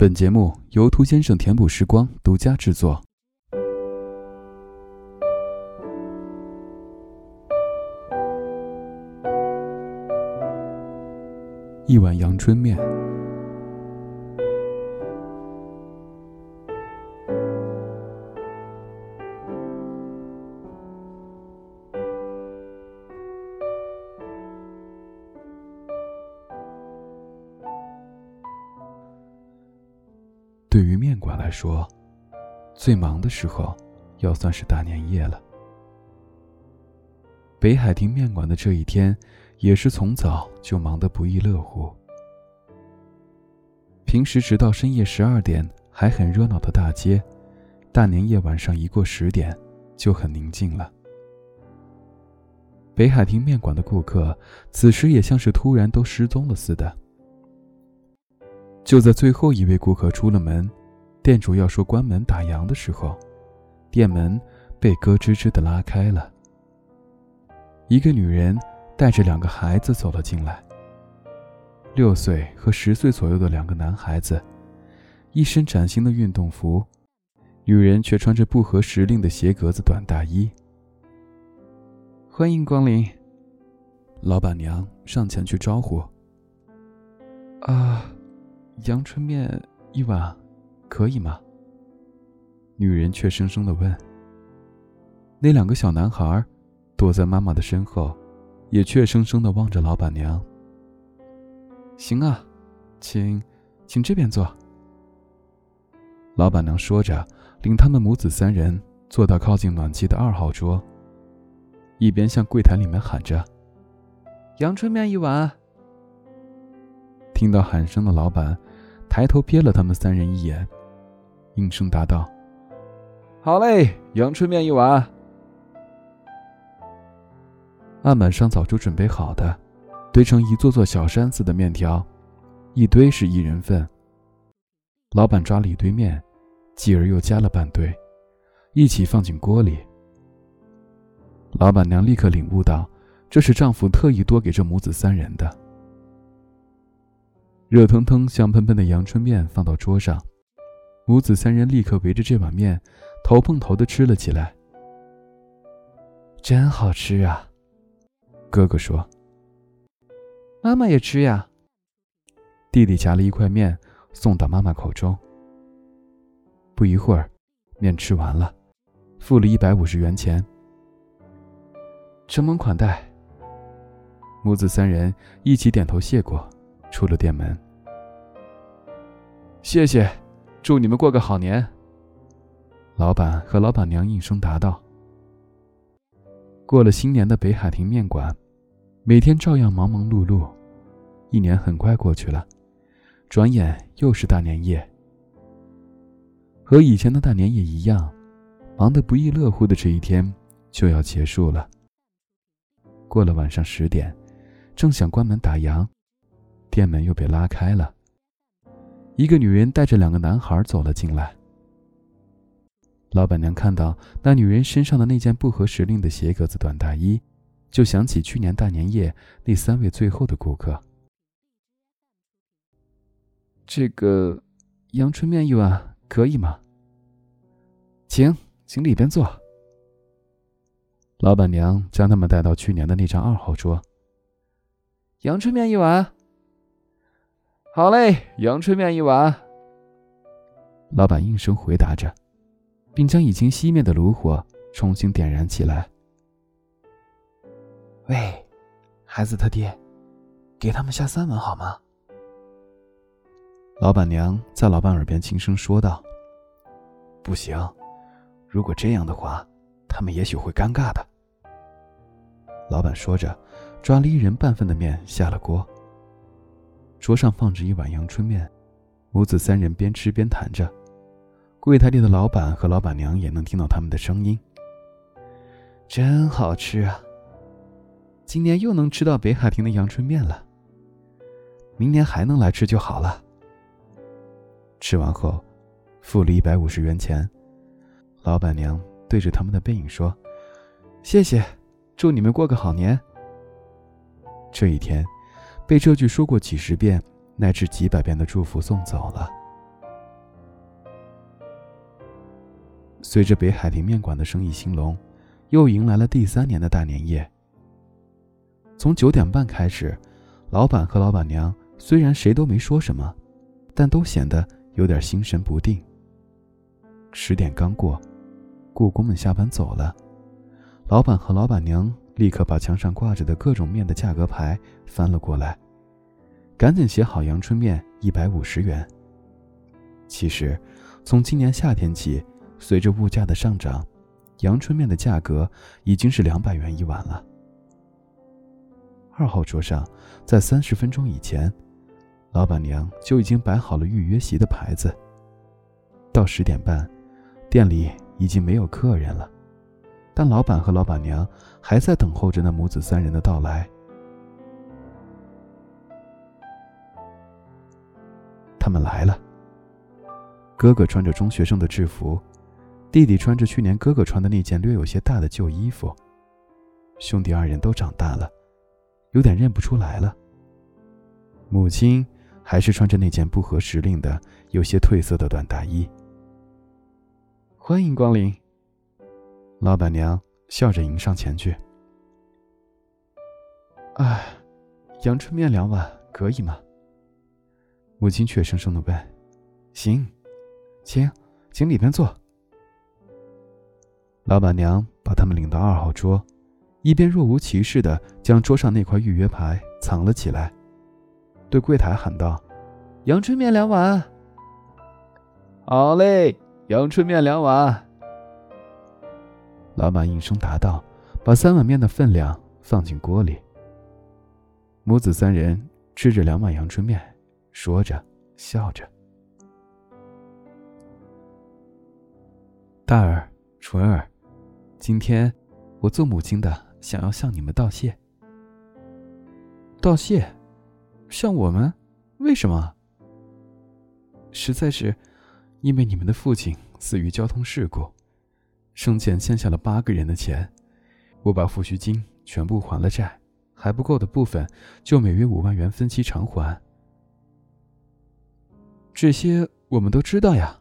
本节目由涂先生填补时光独家制作。一碗阳春面。说，最忙的时候，要算是大年夜了。北海亭面馆的这一天，也是从早就忙得不亦乐乎。平时直到深夜十二点还很热闹的大街，大年夜晚上一过十点，就很宁静了。北海亭面馆的顾客，此时也像是突然都失踪了似的。就在最后一位顾客出了门，店主要说关门打烊的时候，店门被咯吱吱的拉开了。一个女人带着两个孩子走了进来。六岁和十岁左右的两个男孩子，一身崭新的运动服，女人却穿着不合时令的鞋格子短大衣。欢迎光临。老板娘上前去招呼。啊。阳春面一碗，可以吗？女人却生生的问。那两个小男孩躲在妈妈的身后，也怯生生的望着老板娘。行啊，请，请这边坐。老板娘说着，领他们母子三人坐到靠近暖气的二号桌，一边向柜台里面喊着：“阳春面一碗。”听到喊声的老板。抬头瞥了他们三人一眼，应声答道：“好嘞，阳春面一碗。”案板上早就准备好的，堆成一座座小山似的面条，一堆是一人份。老板抓了一堆面，继而又加了半堆，一起放进锅里。老板娘立刻领悟到，这是丈夫特意多给这母子三人的。热腾腾、香喷喷的阳春面放到桌上，母子三人立刻围着这碗面，头碰头的吃了起来。真好吃啊！哥哥说。妈妈也吃呀。弟弟夹了一块面送到妈妈口中。不一会儿，面吃完了，付了一百五十元钱。承蒙款待。母子三人一起点头谢过。出了店门，谢谢，祝你们过个好年。老板和老板娘应声答道。过了新年的北海亭面馆，每天照样忙忙碌碌，一年很快过去了，转眼又是大年夜。和以前的大年夜一样，忙得不亦乐乎的这一天就要结束了。过了晚上十点，正想关门打烊。店门又被拉开了，一个女人带着两个男孩走了进来。老板娘看到那女人身上的那件不合时令的鞋格子短大衣，就想起去年大年夜那三位最后的顾客。这个阳春面一碗可以吗？请，请里边坐。老板娘将他们带到去年的那张二号桌。阳春面一碗。好嘞，阳春面一碗。老板应声回答着，并将已经熄灭的炉火重新点燃起来。喂，孩子他爹，给他们下三碗好吗？老板娘在老板耳边轻声说道：“不行，如果这样的话，他们也许会尴尬的。”老板说着，抓了一人半份的面下了锅。桌上放着一碗阳春面，母子三人边吃边谈着。柜台里的老板和老板娘也能听到他们的声音。真好吃啊！今年又能吃到北海亭的阳春面了。明年还能来吃就好了。吃完后，付了一百五十元钱，老板娘对着他们的背影说：“谢谢，祝你们过个好年。”这一天。被这句说过几十遍乃至几百遍的祝福送走了。随着北海亭面馆的生意兴隆，又迎来了第三年的大年夜。从九点半开始，老板和老板娘虽然谁都没说什么，但都显得有点心神不定。十点刚过，故宫们下班走了，老板和老板娘立刻把墙上挂着的各种面的价格牌翻了过来，赶紧写好阳春面一百五十元。其实，从今年夏天起，随着物价的上涨，阳春面的价格已经是两百元一碗了。二号桌上，在三十分钟以前，老板娘就已经摆好了预约席的牌子。到十点半，店里已经没有客人了，但老板和老板娘还在等候着那母子三人的到来。他们来了。哥哥穿着中学生的制服，弟弟穿着去年哥哥穿的那件略有些大的旧衣服。兄弟二人都长大了，有点认不出来了。母亲还是穿着那件不合时令的、有些褪色的短大衣。欢迎光临。老板娘笑着迎上前去。哎，阳春面两碗可以吗？母亲怯生生的问：“行。”请，请里边坐。老板娘把他们领到二号桌，一边若无其事的将桌上那块预约牌藏了起来，对柜台喊道：“阳春面两碗。”“好嘞，阳春面两碗。”老板应声答道，把三碗面的分量放进锅里。母子三人吃着两碗阳春面，说着笑着。大儿，纯儿，今天我做母亲的想要向你们道谢。道谢，向我们？为什么？实在是，因为你们的父亲死于交通事故，生前欠下了八个人的钱，我把抚恤金全部还了债，还不够的部分就每月五万元分期偿还。这些我们都知道呀。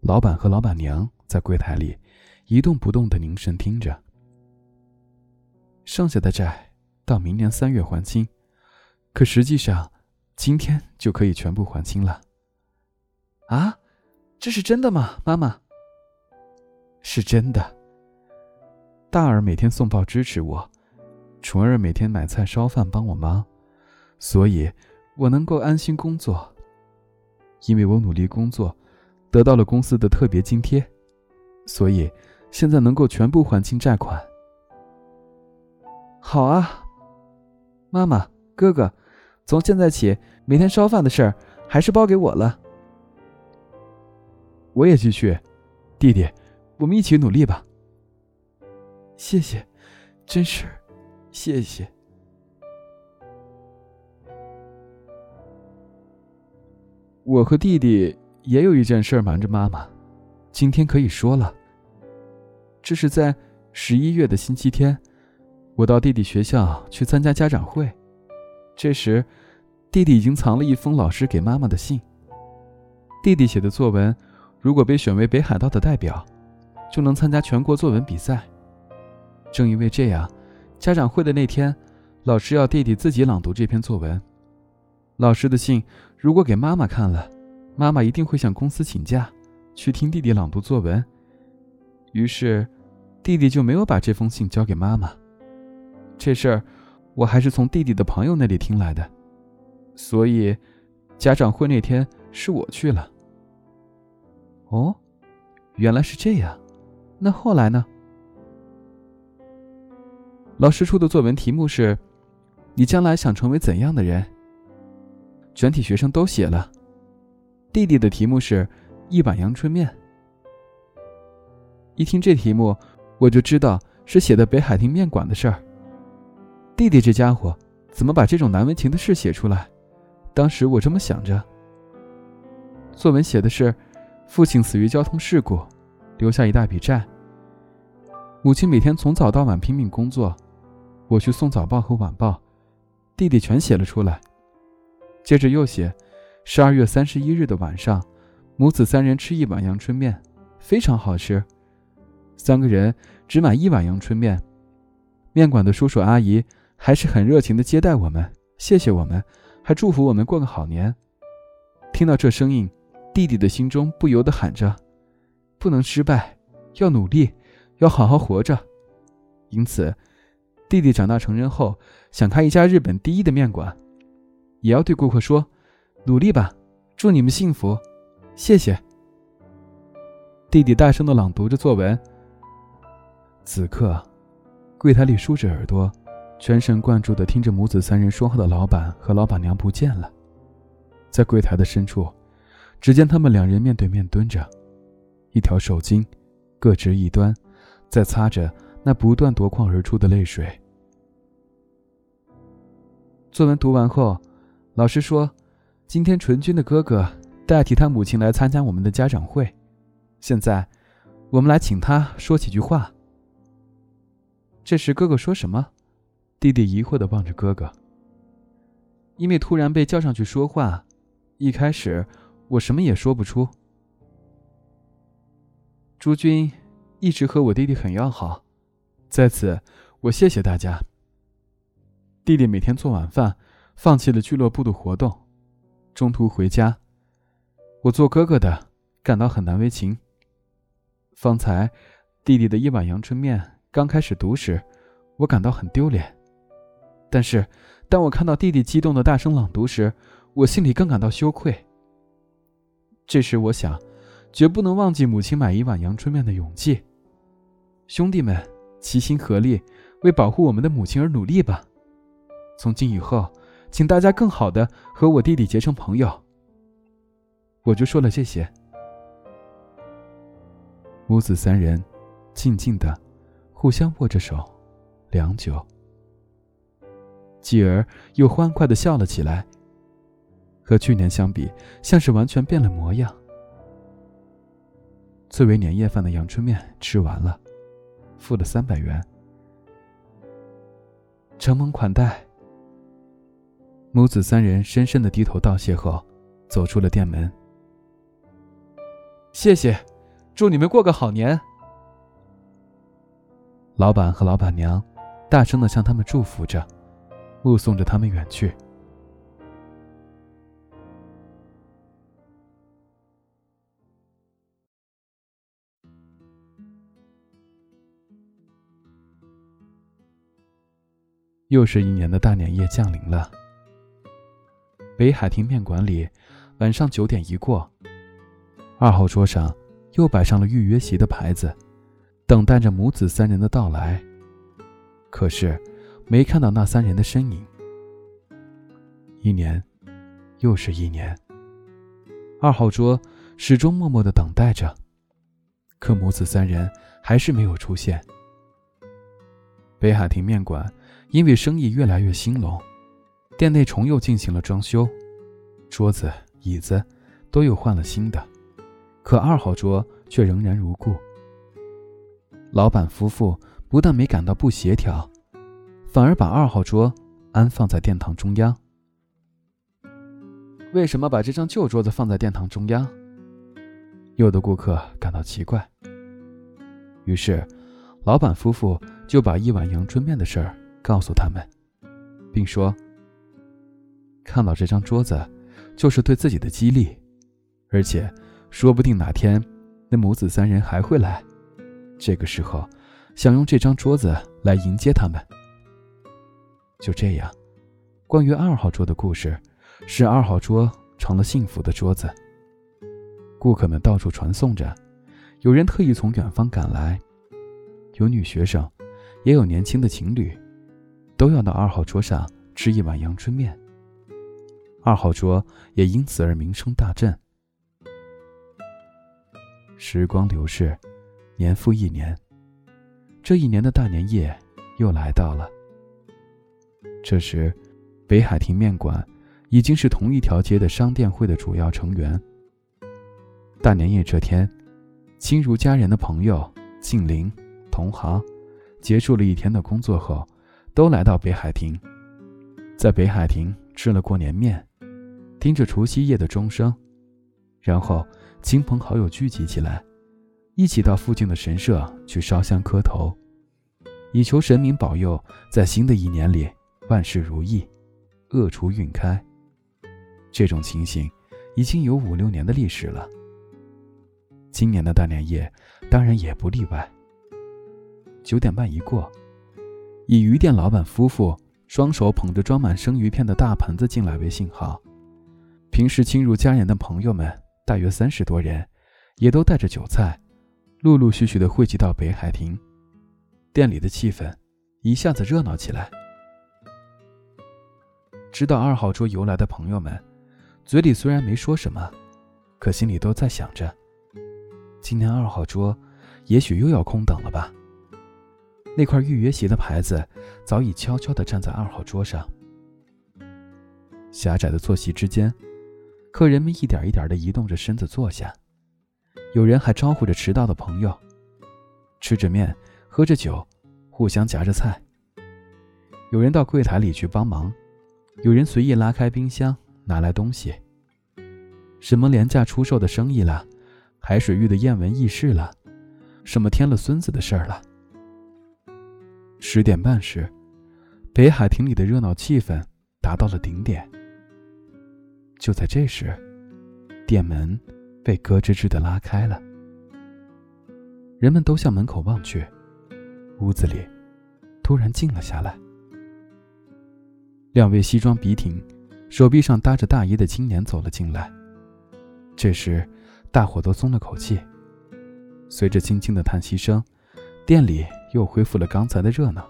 老板和老板娘在柜台里一动不动的凝神听着。剩下的债到明年三月还清，可实际上今天就可以全部还清了。啊，这是真的吗，妈妈？是真的。大儿每天送报支持我，纯儿每天买菜烧饭帮我忙，所以我能够安心工作。因为我努力工作。得到了公司的特别津贴，所以现在能够全部还清债款。好啊，妈妈、哥哥，从现在起，每天烧饭的事儿还是包给我了。我也继续，弟弟，我们一起努力吧。谢谢，真是，谢谢。我和弟弟。也有一件事瞒着妈妈，今天可以说了。这是在十一月的星期天，我到弟弟学校去参加家长会，这时，弟弟已经藏了一封老师给妈妈的信。弟弟写的作文，如果被选为北海道的代表，就能参加全国作文比赛。正因为这样，家长会的那天，老师要弟弟自己朗读这篇作文。老师的信如果给妈妈看了。妈妈一定会向公司请假，去听弟弟朗读作文。于是，弟弟就没有把这封信交给妈妈。这事儿，我还是从弟弟的朋友那里听来的，所以，家长会那天是我去了。哦，原来是这样。那后来呢？老师出的作文题目是：“你将来想成为怎样的人？”全体学生都写了。弟弟的题目是一碗阳春面。一听这题目，我就知道是写的北海亭面馆的事儿。弟弟这家伙怎么把这种难为情的事写出来？当时我这么想着。作文写的是父亲死于交通事故，留下一大笔债。母亲每天从早到晚拼命工作，我去送早报和晚报，弟弟全写了出来。接着又写。十二月三十一日的晚上，母子三人吃一碗阳春面，非常好吃。三个人只买一碗阳春面，面馆的叔叔阿姨还是很热情的接待我们，谢谢我们，还祝福我们过个好年。听到这声音，弟弟的心中不由得喊着：“不能失败，要努力，要好好活着。”因此，弟弟长大成人后想开一家日本第一的面馆，也要对顾客说：“努力吧，祝你们幸福，谢谢。”弟弟大声的朗读着作文。此刻，柜台里竖着耳朵，全神贯注的听着母子三人说话的老板和老板娘不见了。在柜台的深处，只见他们两人面对面蹲着，一条手巾各执一端，在擦着那不断夺眶而出的泪水。作文读完后，老师说：“今天纯君的哥哥代替他母亲来参加我们的家长会，现在，我们来请他说几句话。”这时，哥哥说什么？弟弟疑惑的望着哥哥。因为突然被叫上去说话，一开始我什么也说不出。朱军一直和我弟弟很要好，在此我谢谢大家。弟弟每天做晚饭，放弃了俱乐部的活动，中途回家。我做哥哥的感到很难为情。方才弟弟的一碗阳春面。刚开始读时，我感到很丢脸，但是当我看到弟弟激动的大声朗读时，我心里更感到羞愧。这时我想，绝不能忘记母亲买一碗阳春面的勇气。兄弟们，齐心合力，为保护我们的母亲而努力吧！从今以后，请大家更好的和我弟弟结成朋友。我就说了这些。母子三人，静静的。互相握着手，良久。继而又欢快的笑了起来。和去年相比，像是完全变了模样。最为年夜饭的阳春面吃完了，付了三百元。承蒙款待。母子三人深深的低头道谢后，走出了店门。谢谢，祝你们过个好年。老板和老板娘大声的向他们祝福着，目送着他们远去。又是一年的大年夜降临了。北海亭面馆里，晚上九点一过，二号桌上又摆上了预约席的牌子。等待着母子三人的到来，可是没看到那三人的身影。一年，又是一年。二号桌始终默默的等待着，可母子三人还是没有出现。北海亭面馆因为生意越来越兴隆，店内重又进行了装修，桌子、椅子都又换了新的，可二号桌却仍然如故。老板夫妇不但没感到不协调，反而把二号桌安放在殿堂中央。为什么把这张旧桌子放在殿堂中央？有的顾客感到奇怪。于是，老板夫妇就把一碗阳春面的事儿告诉他们，并说：“看到这张桌子，就是对自己的激励，而且，说不定哪天那母子三人还会来。”这个时候，想用这张桌子来迎接他们。就这样，关于二号桌的故事，使二号桌成了幸福的桌子。顾客们到处传颂着，有人特意从远方赶来，有女学生，也有年轻的情侣，都要到二号桌上吃一碗阳春面。二号桌也因此而名声大振。时光流逝。年复一年，这一年的大年夜又来到了。这时，北海亭面馆已经是同一条街的商店会的主要成员。大年夜这天，亲如家人的朋友、近邻、同行，结束了一天的工作后，都来到北海亭，在北海亭吃了过年面，听着除夕夜的钟声，然后亲朋好友聚集起来。一起到附近的神社去烧香磕头，以求神明保佑，在新的一年里万事如意，恶除运开。这种情形已经有五六年的历史了。今年的大年夜当然也不例外。九点半一过，以鱼店老板夫妇双手捧着装满生鱼片的大盆子进来为信号。平时亲如家人的朋友们，大约三十多人，也都带着酒菜，陆陆续续的汇集到北海亭。店里的气氛一下子热闹起来。知道二号桌由来的朋友们，嘴里虽然没说什么，可心里都在想着：今年二号桌也许又要空等了吧。那块预约席的牌子早已悄悄地站在二号桌上。狭窄的坐席之间，客人们一点一点地移动着身子坐下，有人还招呼着迟到的朋友，吃着面，喝着酒，互相夹着菜。有人到柜台里去帮忙，有人随意拉开冰箱拿来东西。什么廉价出售的生意了，海水浴的艳闻轶事了，什么添了孙子的事儿了。十点半时，北海亭里的热闹气氛达到了顶点。就在这时，店门被咯吱吱的拉开了，人们都向门口望去，屋子里突然静了下来。两位西装笔挺、手臂上搭着大衣的青年走了进来。这时，大伙都松了口气。随着轻轻的叹息声，店里。又恢复了刚才的热闹。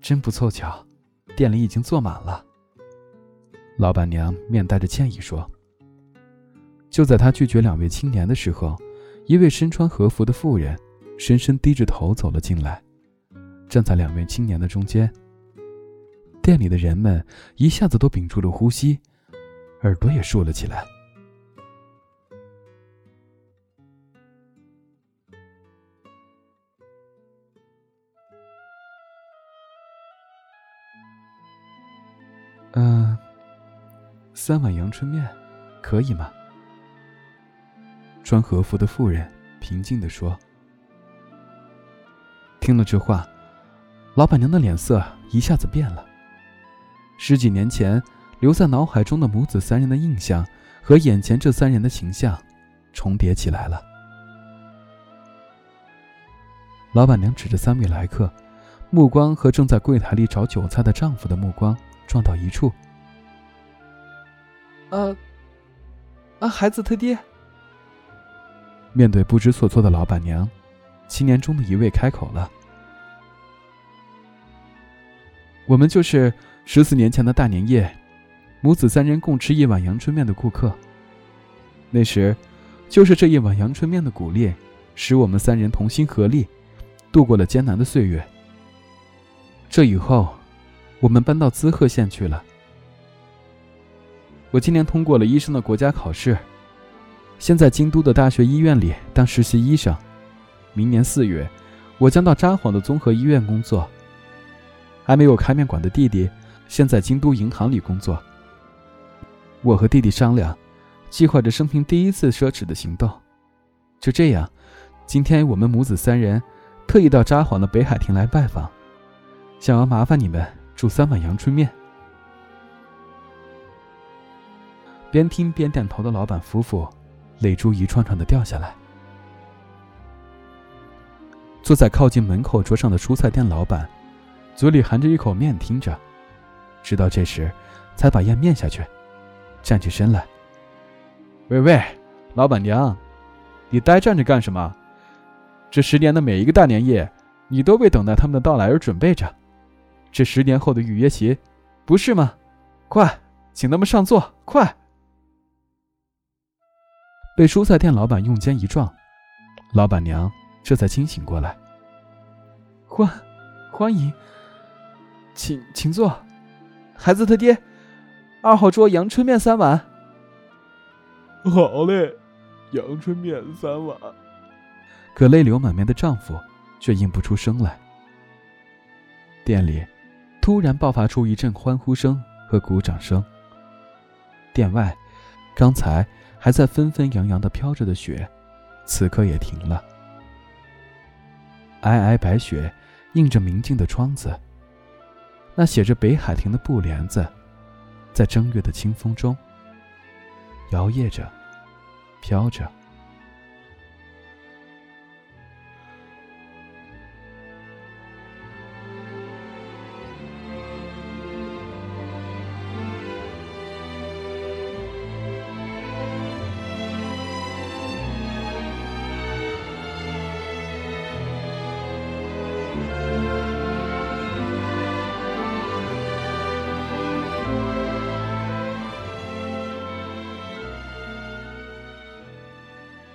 真不凑巧，店里已经坐满了。老板娘面带着歉意说：“就在她拒绝两位青年的时候，一位身穿和服的妇人深深低着头走了进来，站在两位青年的中间。店里的人们一下子都屏住了呼吸，耳朵也竖了起来。”三碗阳春面，可以吗？穿和服的妇人平静地说。听了这话，老板娘的脸色一下子变了。十几年前留在脑海中的母子三人的印象和眼前这三人的形象重叠起来了。老板娘指着三位来客，目光和正在柜台里找韭菜的丈夫的目光。撞到一处。啊，啊，孩子他爹。面对不知所措的老板娘，青年中的一位开口了：“我们就是十四年前的大年夜，母子三人共吃一碗阳春面的顾客。那时，就是这一碗阳春面的鼓励，使我们三人同心合力，度过了艰难的岁月。这以后。”我们搬到滋贺县去了。我今年通过了医生的国家考试，现在京都的大学医院里当实习医生。明年四月，我将到札幌的综合医院工作。还没有开面馆的弟弟，现在京都银行里工作。我和弟弟商量，计划着生平第一次奢侈的行动。就这样，今天我们母子三人特意到札幌的北海亭来拜访，想要麻烦你们。煮三碗阳春面。边听边点头的老板夫妇，泪珠一串串的掉下来。坐在靠近门口桌上的蔬菜店老板，嘴里含着一口面听着，直到这时，才把烟灭下去，站起身来。喂喂，老板娘，你呆站着干什么？这十年的每一个大年夜，你都为等待他们的到来而准备着。这十年后的预约席，不是吗？快，请他们上座！快！被蔬菜店老板用肩一撞，老板娘这才清醒过来。欢，欢迎，请请坐。孩子他爹，二号桌阳春面三碗。好嘞，阳春面三碗。可泪流满面的丈夫却应不出声来。店里。突然爆发出一阵欢呼声和鼓掌声。店外，刚才还在纷纷扬扬的飘着的雪，此刻也停了。皑皑白雪映着明净的窗子，那写着北海亭的布帘子，在正月的清风中摇曳着，飘着。